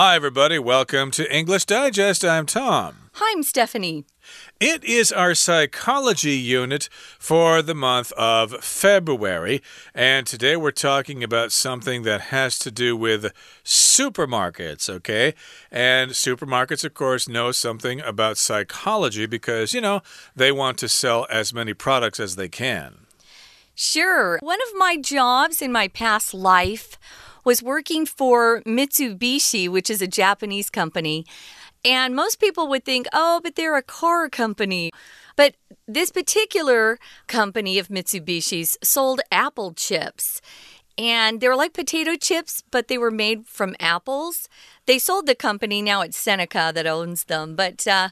Hi, everybody. Welcome to English Digest. I'm Tom. Hi, I'm Stephanie. It is our psychology unit for the month of February. And today we're talking about something that has to do with supermarkets, okay? And supermarkets, of course, know something about psychology because, you know, they want to sell as many products as they can. Sure. One of my jobs in my past life was working for Mitsubishi, which is a Japanese company. And most people would think, oh, but they're a car company. But this particular company of Mitsubishi's sold apple chips. And they were like potato chips, but they were made from apples. They sold the company, now it's Seneca that owns them. But uh,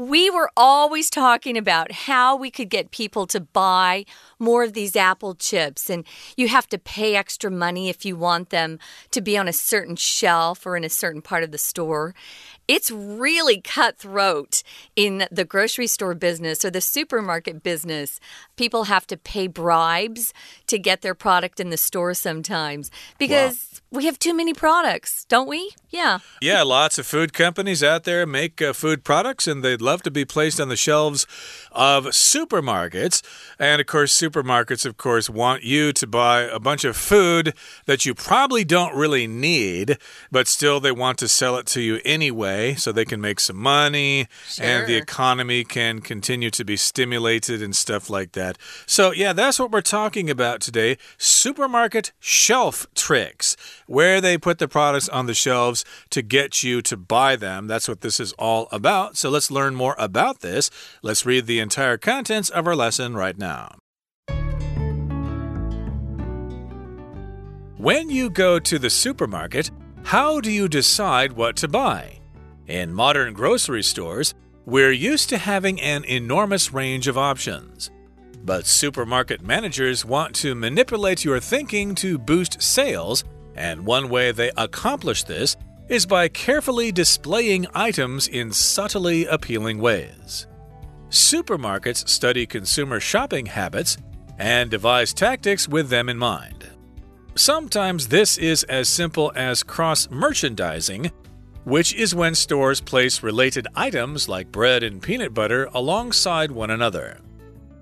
we were always talking about how we could get people to buy more of these apple chips. And you have to pay extra money if you want them to be on a certain shelf or in a certain part of the store. It's really cutthroat in the grocery store business or the supermarket business. People have to pay bribes to get their product in the store sometimes because. Wow we have too many products, don't we? Yeah. Yeah, lots of food companies out there make uh, food products and they'd love to be placed on the shelves of supermarkets. And of course, supermarkets, of course, want you to buy a bunch of food that you probably don't really need, but still they want to sell it to you anyway so they can make some money sure. and the economy can continue to be stimulated and stuff like that. So, yeah, that's what we're talking about today supermarket shelf tricks where they put the products on the shelves to get you to buy them. That's what this is all about. So let's learn more about this. Let's read the entire contents of our lesson right now. When you go to the supermarket, how do you decide what to buy? In modern grocery stores, we're used to having an enormous range of options. But supermarket managers want to manipulate your thinking to boost sales and one way they accomplish this is by carefully displaying items in subtly appealing ways. Supermarkets study consumer shopping habits and devise tactics with them in mind. Sometimes this is as simple as cross merchandising, which is when stores place related items like bread and peanut butter alongside one another.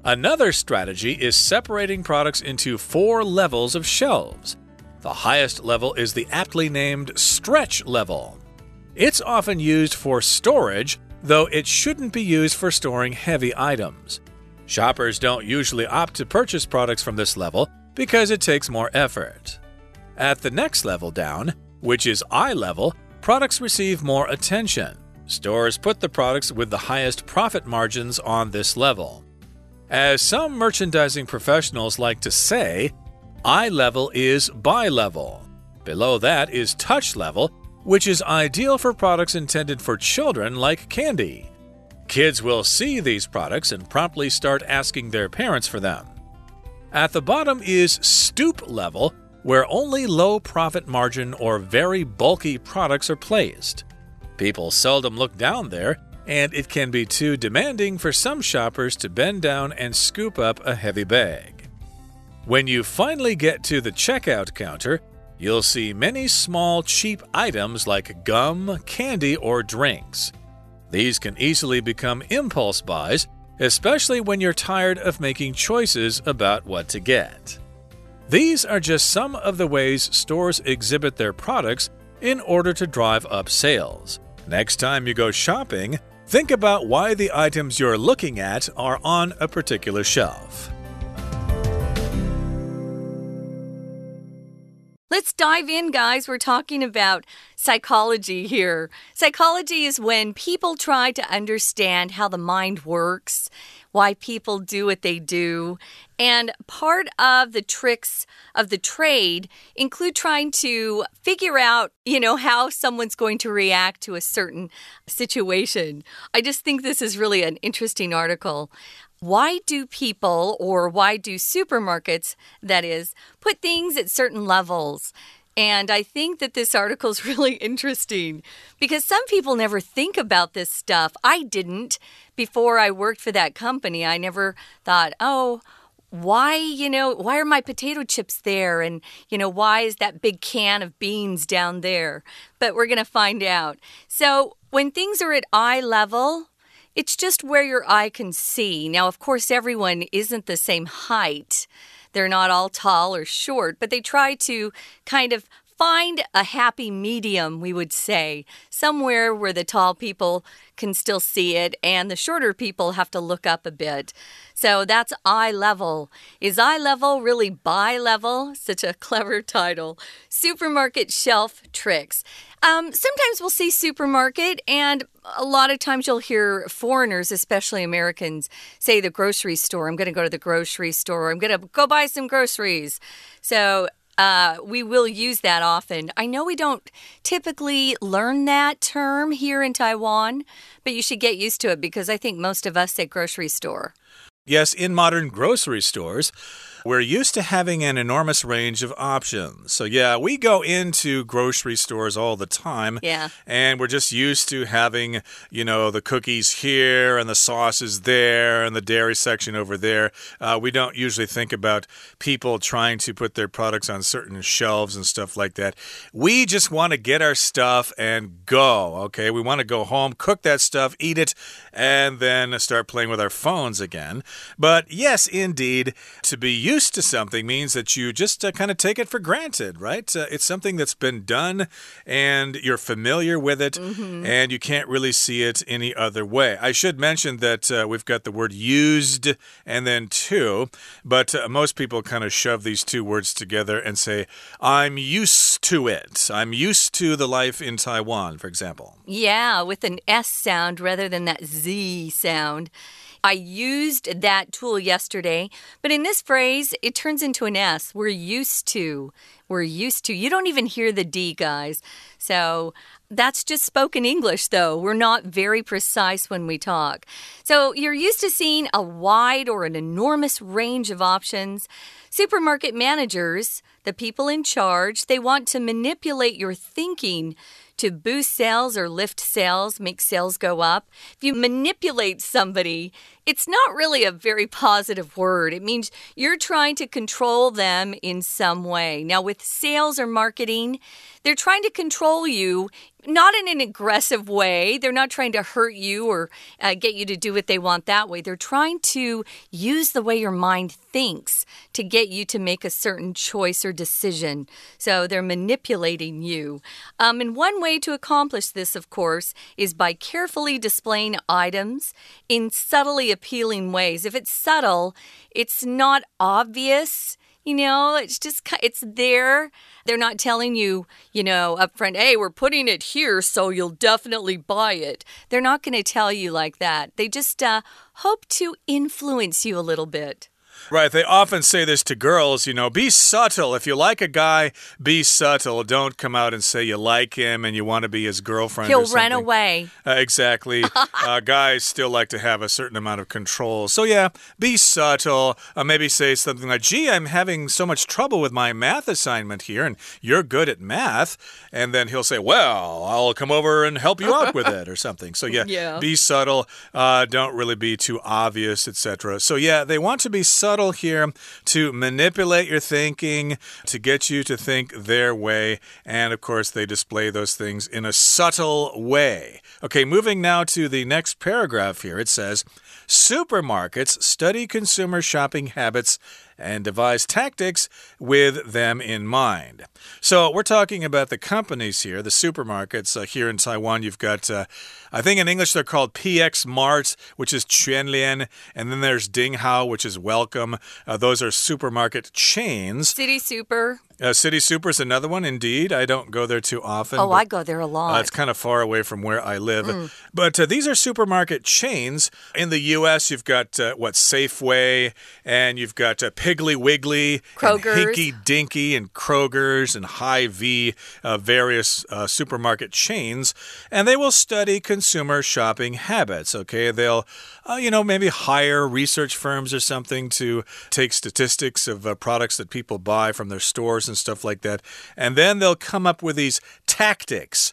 Another strategy is separating products into four levels of shelves the highest level is the aptly named stretch level. It's often used for storage, though it shouldn't be used for storing heavy items. Shoppers don't usually opt to purchase products from this level because it takes more effort. At the next level down, which is eye level, products receive more attention. Stores put the products with the highest profit margins on this level. As some merchandising professionals like to say, Eye level is buy level. Below that is touch level, which is ideal for products intended for children like candy. Kids will see these products and promptly start asking their parents for them. At the bottom is stoop level, where only low profit margin or very bulky products are placed. People seldom look down there, and it can be too demanding for some shoppers to bend down and scoop up a heavy bag. When you finally get to the checkout counter, you'll see many small, cheap items like gum, candy, or drinks. These can easily become impulse buys, especially when you're tired of making choices about what to get. These are just some of the ways stores exhibit their products in order to drive up sales. Next time you go shopping, think about why the items you're looking at are on a particular shelf. Let's dive in, guys. We're talking about psychology here. Psychology is when people try to understand how the mind works, why people do what they do. And part of the tricks of the trade include trying to figure out, you know, how someone's going to react to a certain situation. I just think this is really an interesting article. Why do people, or why do supermarkets, that is, put things at certain levels? And I think that this article is really interesting because some people never think about this stuff. I didn't before I worked for that company. I never thought, oh, why, you know, why are my potato chips there? And, you know, why is that big can of beans down there? But we're going to find out. So, when things are at eye level, it's just where your eye can see. Now, of course, everyone isn't the same height. They're not all tall or short, but they try to kind of find a happy medium, we would say, somewhere where the tall people can still see it and the shorter people have to look up a bit. So that's eye level. Is eye level really buy level? Such a clever title. Supermarket shelf tricks. Um, sometimes we'll see supermarket, and a lot of times you'll hear foreigners, especially Americans, say the grocery store. I'm going to go to the grocery store. I'm going to go buy some groceries. So uh, we will use that often. I know we don't typically learn that term here in Taiwan, but you should get used to it because I think most of us say grocery store. Yes, in modern grocery stores, we're used to having an enormous range of options. So, yeah, we go into grocery stores all the time. Yeah. And we're just used to having, you know, the cookies here and the sauces there and the dairy section over there. Uh, we don't usually think about people trying to put their products on certain shelves and stuff like that. We just want to get our stuff and go, okay? We want to go home, cook that stuff, eat it, and then start playing with our phones again. But yes, indeed, to be used to something means that you just uh, kind of take it for granted, right? Uh, it's something that's been done and you're familiar with it mm -hmm. and you can't really see it any other way. I should mention that uh, we've got the word used and then to, but uh, most people kind of shove these two words together and say, I'm used to it. I'm used to the life in Taiwan, for example. Yeah, with an S sound rather than that Z sound. I used that tool yesterday, but in this phrase, it turns into an S. We're used to. We're used to. You don't even hear the D, guys. So that's just spoken English, though. We're not very precise when we talk. So you're used to seeing a wide or an enormous range of options. Supermarket managers, the people in charge, they want to manipulate your thinking to boost sales or lift sales, make sales go up. If you manipulate somebody, it's not really a very positive word. It means you're trying to control them in some way. Now, with sales or marketing, they're trying to control you not in an aggressive way. They're not trying to hurt you or uh, get you to do what they want that way. They're trying to use the way your mind thinks to get you to make a certain choice or decision. So they're manipulating you. Um, and one way to accomplish this, of course, is by carefully displaying items in subtly appealing ways. If it's subtle, it's not obvious. You know, it's just, it's there. They're not telling you, you know, up front, hey, we're putting it here, so you'll definitely buy it. They're not going to tell you like that. They just uh, hope to influence you a little bit. Right. They often say this to girls, you know, be subtle. If you like a guy, be subtle. Don't come out and say you like him and you want to be his girlfriend. He'll run away. Uh, exactly. uh, guys still like to have a certain amount of control. So, yeah, be subtle. Uh, maybe say something like, gee, I'm having so much trouble with my math assignment here, and you're good at math. And then he'll say, well, I'll come over and help you out with it or something. So, yeah, yeah. be subtle. Uh, don't really be too obvious, etc. So, yeah, they want to be subtle subtle here to manipulate your thinking, to get you to think their way. And of course, they display those things in a subtle way. Okay, moving now to the next paragraph here. It says, Supermarkets study consumer shopping habits and devise tactics with them in mind. So, we're talking about the companies here, the supermarkets. Uh, here in Taiwan, you've got, uh, I think in English they're called PX Mart, which is Quanlian, and then there's Dinghao, which is Welcome. Uh, those are supermarket chains. City Super. Uh, City Super is another one, indeed. I don't go there too often. Oh, I go there a lot. Uh, it's kind of far away from where I live. Mm. But uh, these are supermarket chains. In the U.S., you've got, uh, what, Safeway, and you've got uh, Piggly Wiggly, Kroger's. and Hinky Dinky, and Kroger's, and Hy-Vee, uh, various supermarket chains. And they will study consumer shopping habits, okay? They'll uh, you know, maybe hire research firms or something to take statistics of uh, products that people buy from their stores and stuff like that. And then they'll come up with these tactics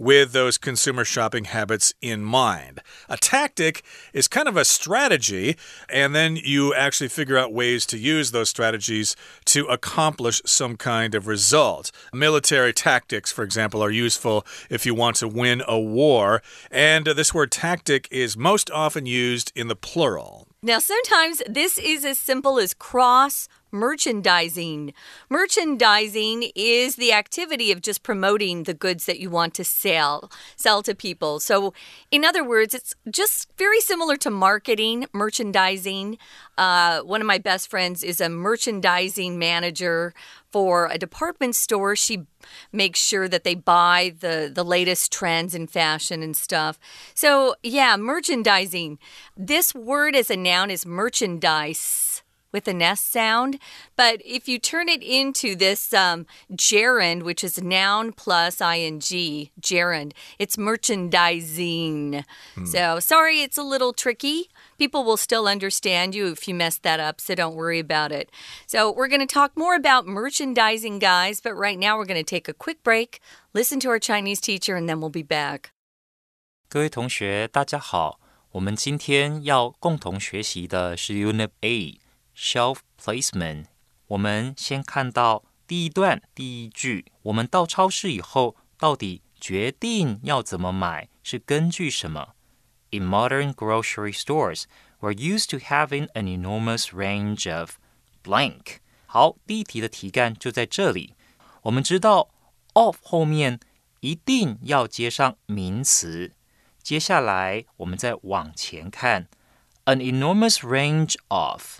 with those consumer shopping habits in mind. A tactic is kind of a strategy, and then you actually figure out ways to use those strategies to accomplish some kind of result. Military tactics, for example, are useful if you want to win a war, and this word tactic is most often used in the plural. Now, sometimes this is as simple as cross merchandising. Merchandising is the activity of just promoting the goods that you want to sell, sell to people. So, in other words, it's just very similar to marketing, merchandising. Uh, one of my best friends is a merchandising manager for a department store. She makes sure that they buy the, the latest trends in fashion and stuff. So, yeah, merchandising. This word as a noun is merchandise with an S sound. But if you turn it into this um, gerund, which is noun plus ing, gerund, it's merchandising. Hmm. So sorry, it's a little tricky. People will still understand you if you mess that up, so don't worry about it. So we're going to talk more about merchandising, guys, but right now we're going to take a quick break, listen to our Chinese teacher, and then we'll be back. 各位同学，大家好。我们今天要共同学习的是 Unit A。 Shelf placement，我们先看到第一段第一句。我们到超市以后，到底决定要怎么买是根据什么？In modern grocery stores, we're used to having an enormous range of blank。好，第一题的题干就在这里。我们知道 of 后面一定要接上名词。接下来我们再往前看，an enormous range of。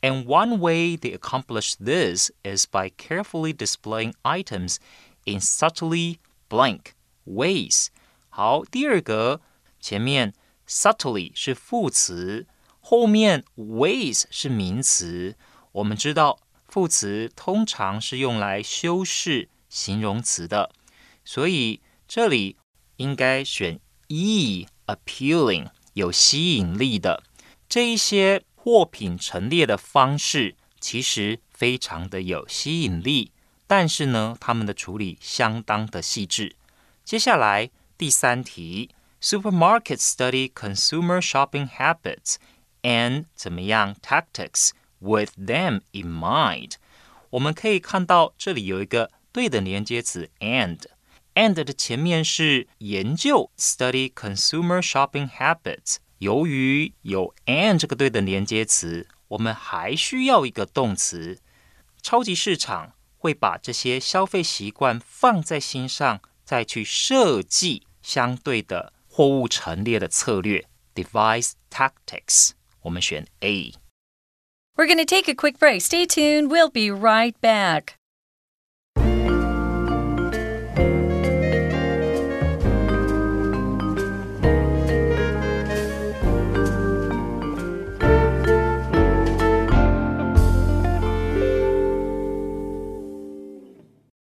And one way they accomplish this is by carefully displaying items in subtly blank ways. 好，第二个，前面 subtly 是副词，后面 ways 是名词。我们知道副词通常是用来修饰形容词的，所以这里应该选 e，appealing 有吸引力的这一些。 货品陈列的方式其实非常的有吸引力，但是呢，他们的处理相当的细致。接下来第三题，Supermarkets study consumer shopping habits and 怎么样 tactics with them in mind。我们可以看到这里有一个对的连接词 and，and 的前面是研究 study consumer shopping habits。由于有 and 这个对的连接词，我们还需要一个动词。超级市场会把这些消费习惯放在心上，再去设计相对的货物陈列的策略，devise tactics。我们选 A。We're going to take a quick break. Stay tuned. We'll be right back.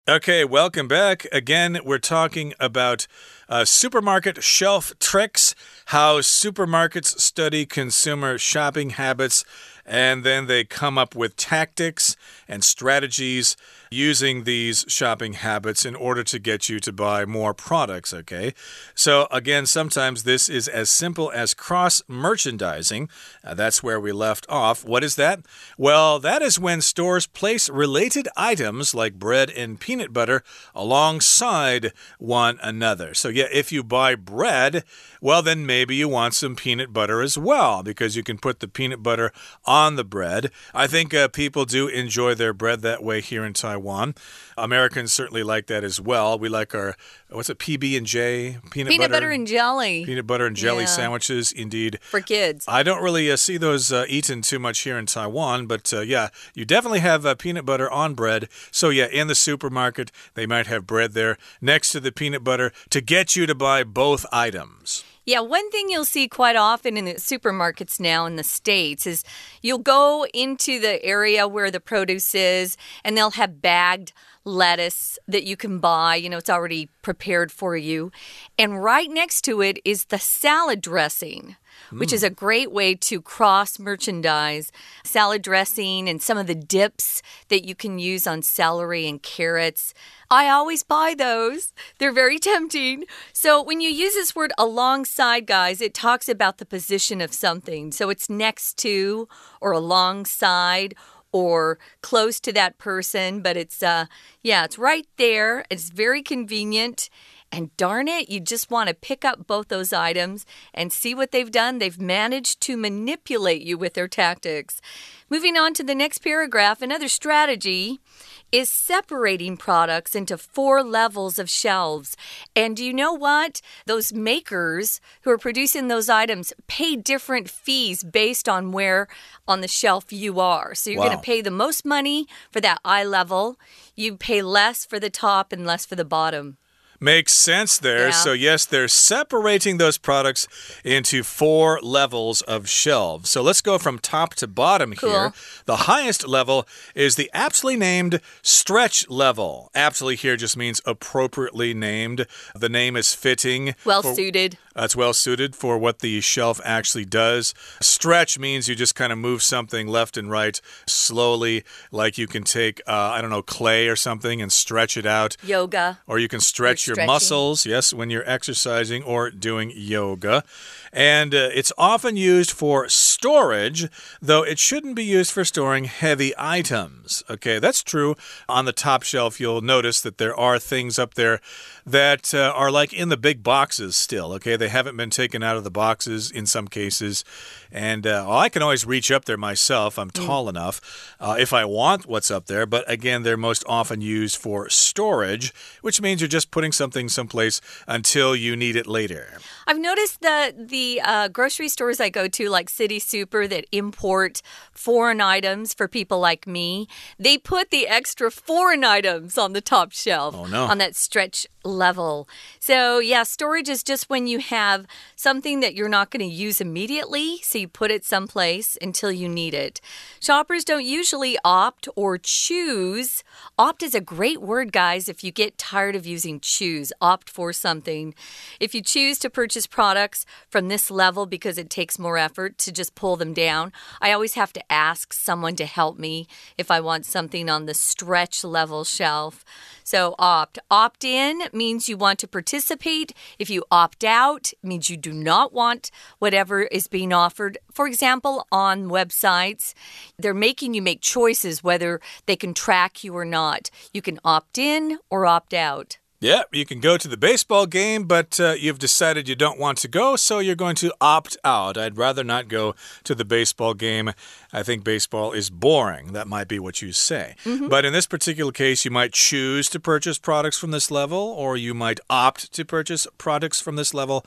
Okay, welcome back. Again, we're talking about uh, supermarket shelf tricks, how supermarkets study consumer shopping habits, and then they come up with tactics and strategies using these shopping habits in order to get you to buy more products, okay? So, again, sometimes this is as simple as cross merchandising. Uh, that's where we left off. What is that? Well, that is when stores place related items like bread and peanut butter alongside one another. So, yeah, if you buy bread, well, then maybe you want some peanut butter as well because you can put the peanut butter on the bread. I think uh, people do enjoy their bread that way here in Taiwan. Taiwan. Americans certainly like that as well. We like our what's it PB and J peanut, peanut butter, butter, and jelly peanut butter and jelly yeah. sandwiches. Indeed, for kids. I don't really uh, see those uh, eaten too much here in Taiwan, but uh, yeah, you definitely have uh, peanut butter on bread. So yeah, in the supermarket they might have bread there next to the peanut butter to get you to buy both items. Yeah, one thing you'll see quite often in the supermarkets now in the States is you'll go into the area where the produce is and they'll have bagged lettuce that you can buy. You know, it's already prepared for you. And right next to it is the salad dressing which is a great way to cross merchandise salad dressing and some of the dips that you can use on celery and carrots. I always buy those. They're very tempting. So, when you use this word alongside, guys, it talks about the position of something. So, it's next to or alongside or close to that person, but it's uh yeah, it's right there. It's very convenient and darn it, you just want to pick up both those items and see what they've done. They've managed to manipulate you with their tactics. Moving on to the next paragraph, another strategy is separating products into four levels of shelves. And do you know what? Those makers who are producing those items pay different fees based on where on the shelf you are. So you're wow. going to pay the most money for that eye level, you pay less for the top and less for the bottom. Makes sense there. Yeah. So, yes, they're separating those products into four levels of shelves. So, let's go from top to bottom cool. here. The highest level is the aptly named stretch level. Aptly here just means appropriately named. The name is fitting. Well suited. That's well suited for what the shelf actually does. Stretch means you just kind of move something left and right slowly, like you can take, uh, I don't know, clay or something and stretch it out. Yoga. Or you can stretch your muscles, yes, when you're exercising or doing yoga. And uh, it's often used for storage, though it shouldn't be used for storing heavy items. Okay, that's true. On the top shelf, you'll notice that there are things up there that uh, are like in the big boxes still. Okay, they haven't been taken out of the boxes in some cases. And uh, well, I can always reach up there myself. I'm mm. tall mm. enough uh, if I want what's up there. But again, they're most often used for storage, which means you're just putting something someplace until you need it later. I've noticed that the uh, grocery stores I go to, like City Super, that import foreign items for people like me, they put the extra foreign items on the top shelf. Oh, no. On that stretch level. So, yeah, storage is just when you have something that you're not going to use immediately, so you put it someplace until you need it. Shoppers don't usually opt or choose. Opt is a great word, guys, if you get tired of using choose. Opt for something. If you choose to purchase products from this level because it takes more effort to just pull them down, I always have to ask someone to help me if I want something on the stretch level shelf. So opt. Opt in means you want to participate. If you opt out, means you do not want whatever is being offered. For example, on websites, they're making you make choices whether they can track you or not. You can opt in or opt out. Yeah, you can go to the baseball game, but uh, you've decided you don't want to go, so you're going to opt out. I'd rather not go to the baseball game. I think baseball is boring. That might be what you say. Mm -hmm. But in this particular case, you might choose to purchase products from this level, or you might opt to purchase products from this level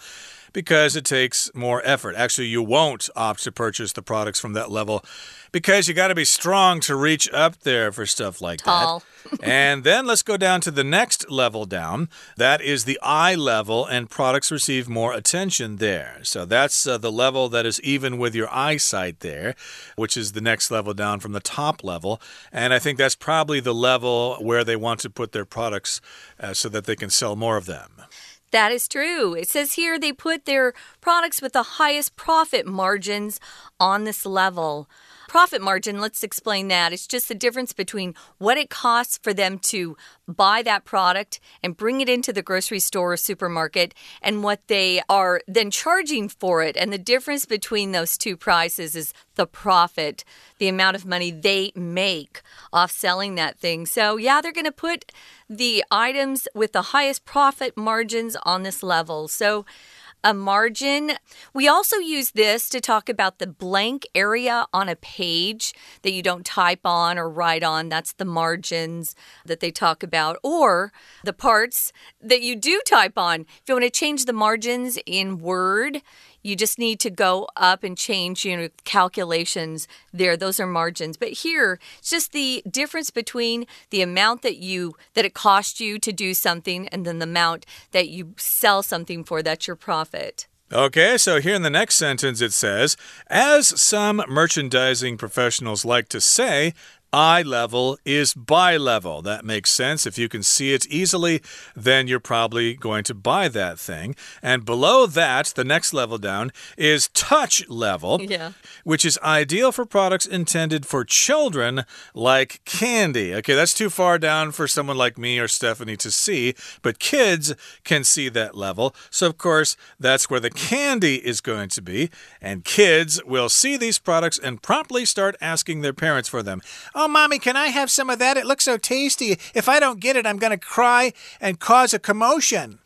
because it takes more effort. Actually, you won't opt to purchase the products from that level because you got to be strong to reach up there for stuff like Tall. that. and then let's go down to the next level down. That is the eye level, and products receive more attention there. So that's uh, the level that is even with your eyesight there, which is the next level down from the top level. And I think that's probably the level where they want to put their products uh, so that they can sell more of them. That is true. It says here they put their products with the highest profit margins on this level. Profit margin, let's explain that. It's just the difference between what it costs for them to buy that product and bring it into the grocery store or supermarket and what they are then charging for it. And the difference between those two prices is the profit, the amount of money they make off selling that thing. So, yeah, they're going to put the items with the highest profit margins on this level. So, a margin. We also use this to talk about the blank area on a page that you don't type on or write on. That's the margins that they talk about, or the parts that you do type on. If you want to change the margins in Word, you just need to go up and change you know calculations there. Those are margins. But here it's just the difference between the amount that you that it cost you to do something and then the amount that you sell something for that's your profit. Okay, so here in the next sentence it says, as some merchandising professionals like to say, eye level is buy level. That makes sense. If you can see it easily, then you're probably going to buy that thing. And below that, the next level down is touch level, yeah. which is ideal for products intended for children like candy. Okay, that's too far down for someone like me or Stephanie to see, but kids can see that level. So, of course, that's where the candy is going to be. And kids will see these products and promptly start asking their parents for them. Oh, Mommy, can I have some of that? It looks so tasty. If I don't get it, I'm going to cry and cause a commotion.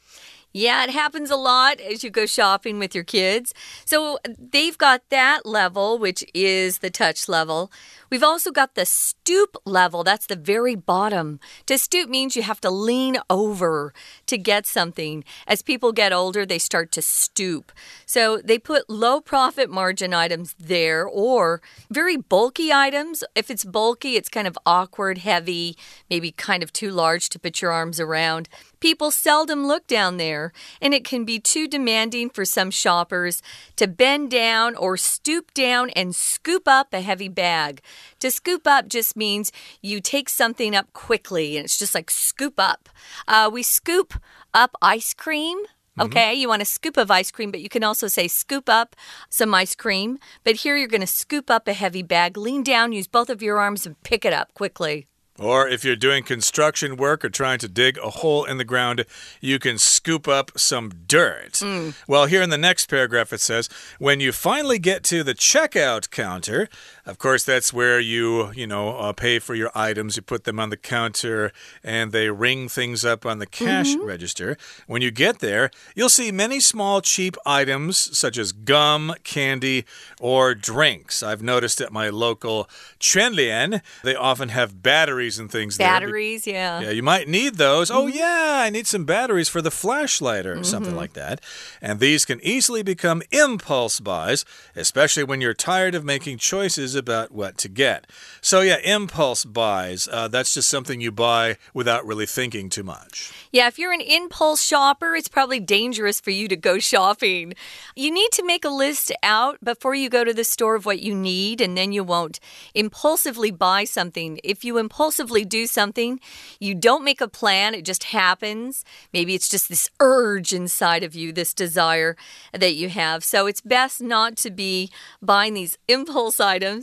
Yeah, it happens a lot as you go shopping with your kids. So they've got that level, which is the touch level. We've also got the stoop level. That's the very bottom. To stoop means you have to lean over to get something. As people get older, they start to stoop. So they put low profit margin items there or very bulky items. If it's bulky, it's kind of awkward, heavy, maybe kind of too large to put your arms around. People seldom look down there, and it can be too demanding for some shoppers to bend down or stoop down and scoop up a heavy bag. To scoop up just means you take something up quickly, and it's just like scoop up. Uh, we scoop up ice cream. Mm-hmm. Okay, mm -hmm. you want a scoop of ice cream, but you can also say scoop up some ice cream. But here you're going to scoop up a heavy bag, lean down, use both of your arms, and pick it up quickly. Or if you're doing construction work or trying to dig a hole in the ground, you can scoop up some dirt. Mm. Well, here in the next paragraph it says, when you finally get to the checkout counter, of course, that's where you, you know, uh, pay for your items. You put them on the counter and they ring things up on the cash mm -hmm. register. When you get there, you'll see many small, cheap items such as gum, candy, or drinks. I've noticed at my local Quanlian, they often have batteries and things batteries, there. yeah. Yeah, you might need those. Mm -hmm. Oh, mm-hmm. yeah, I need some batteries for the flashlight or mm -hmm. something like that. And these can easily become impulse buys, especially when you're tired of making choices about what to get. So, yeah, impulse buys. Uh, that's just something you buy without really thinking too much. Yeah, if you're an impulse shopper, it's probably dangerous for you to go shopping. You need to make a list out before you go to the store of what you need, and then you won't impulsively buy something. If you impulsively do something, you don't make a plan, it just happens. Maybe it's just this urge inside of you, this desire that you have. So, it's best not to be buying these impulse items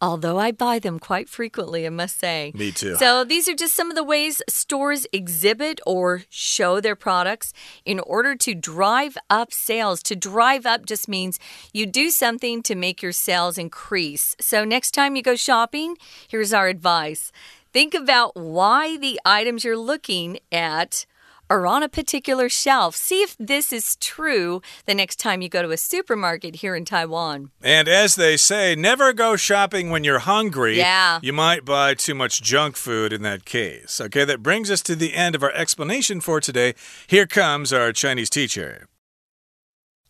although I buy them quite frequently, I must say. Me too. So these are just some of the ways stores exhibit or show their products in order to drive up sales. To drive up just means you do something to make your sales increase. So next time you go shopping, here's our advice. Think about why the items you're looking at are on a particular shelf. See if this is true the next time you go to a supermarket here in Taiwan. And as they say, never go shopping when you're hungry. Yeah. You might buy too much junk food in that case. Okay, that brings us to the end of our explanation for today. Here comes our Chinese teacher.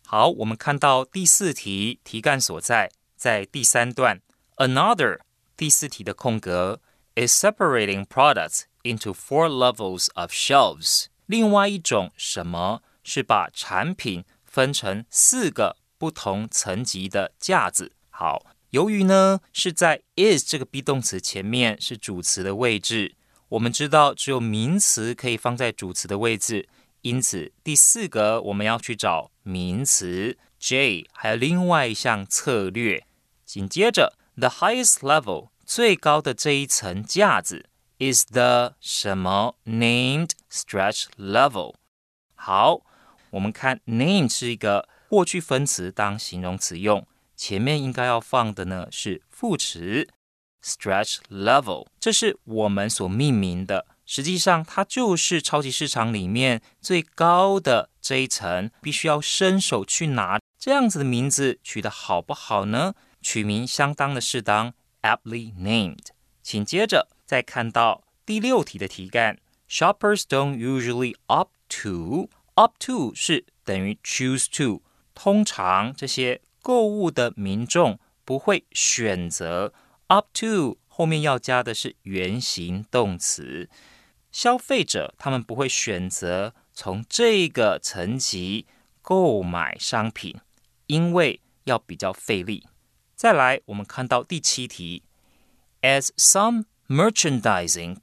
好，我们看到第四题题干所在，在第三段，another 第四题的空格 is separating products into four levels of shelves。 另外一种什么是把产品分成四个不同层级的架子？好，由于呢是在 is 这个 be 动词前面是主词的位置，我们知道只有名词可以放在主词的位置，因此第四个我们要去找名词 J，还有另外一项策略。紧接着 the highest level 最高的这一层架子。Is the 什么 named stretch level。好，我们看 name 是一个过去分词当形容词用，前面应该要放的呢是副词 stretch level，这是我们所命名的实际上它就是超级市场里面最高的这一层，必须要伸手去拿。这样子的名字取得好不好呢？取名相当的适当，aptly named。请接着再看到第六题的题干，Shoppers don't usually opt to。opt to 是等于 choose to。通常这些购物的民众不会选择 up to 后面要加的是原形动词，消费者他们不会选择从这个层级购买商品，因为要比较费力。再来，我们看到第七题，as some merchandising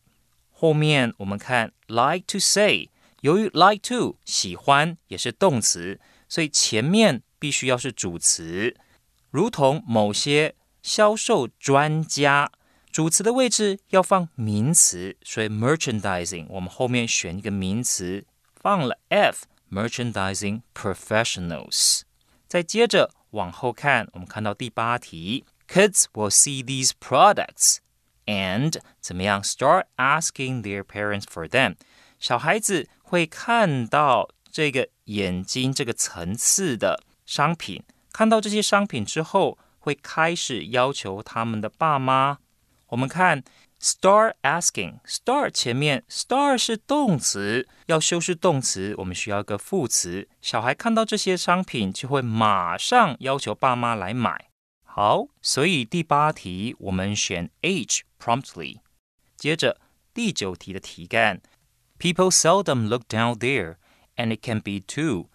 后面我们看 like to say，由于 like to 喜欢也是动词，所以前面必须要是主词。如同某些销售专家，主词的位置要放名词，所以 merchandising 我们后面选一个名词，放了 f，merchandising professionals。再接着往后看，我们看到第八题，kids will see these products and 怎么样？start asking their parents for them。小孩子会看到这个眼睛这个层次的商品。看到这些商品之后，会开始要求他们的爸妈。我们看 start asking，start 前面 start 是动词，要修饰动词，我们需要一个副词。小孩看到这些商品，就会马上要求爸妈来买。好，所以第八题我们选 H promptly。接着第九题的题干，People seldom look down there，and it can be too。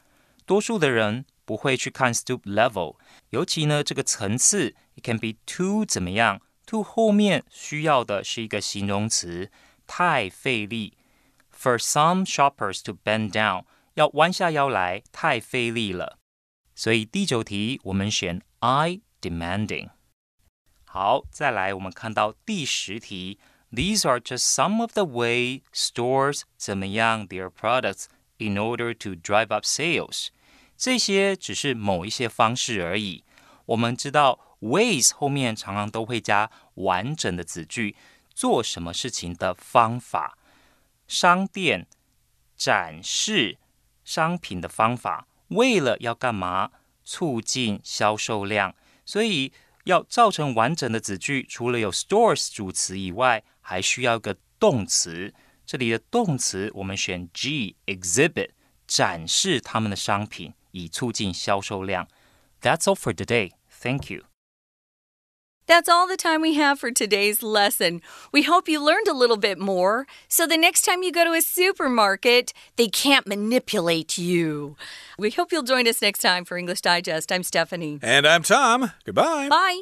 多数的人。不会去看 stoop level，尤其呢这个层次，it can be too 怎么样？too 后面需要的是一个形容词，太费力。For some shoppers to bend down，要弯下腰来，太费力了。所以第九题我们选 I demanding。 好，再来我们看到第十题，These are just some of the way stores 怎么样 their products in order to drive up sales。这些只是某一些方式而已。我们知道，ways 后面常常都会加完整的子句，做什么事情的方法。商店展示商品的方法，为了要干嘛？促进销售量。所以要造成完整的子句，除了有 stores 主词以外，还需要一个动词。这里的动词我们选 G，exhibit，展示他们的商品。以促进销售量。That's all for today. Thank you. That's all the time we have for today's lesson. We hope you learned a little bit more so the next time you go to a supermarket, they can't manipulate you. We hope you'll join us next time for English Digest. I'm Stephanie. And I'm Tom. Goodbye. Bye.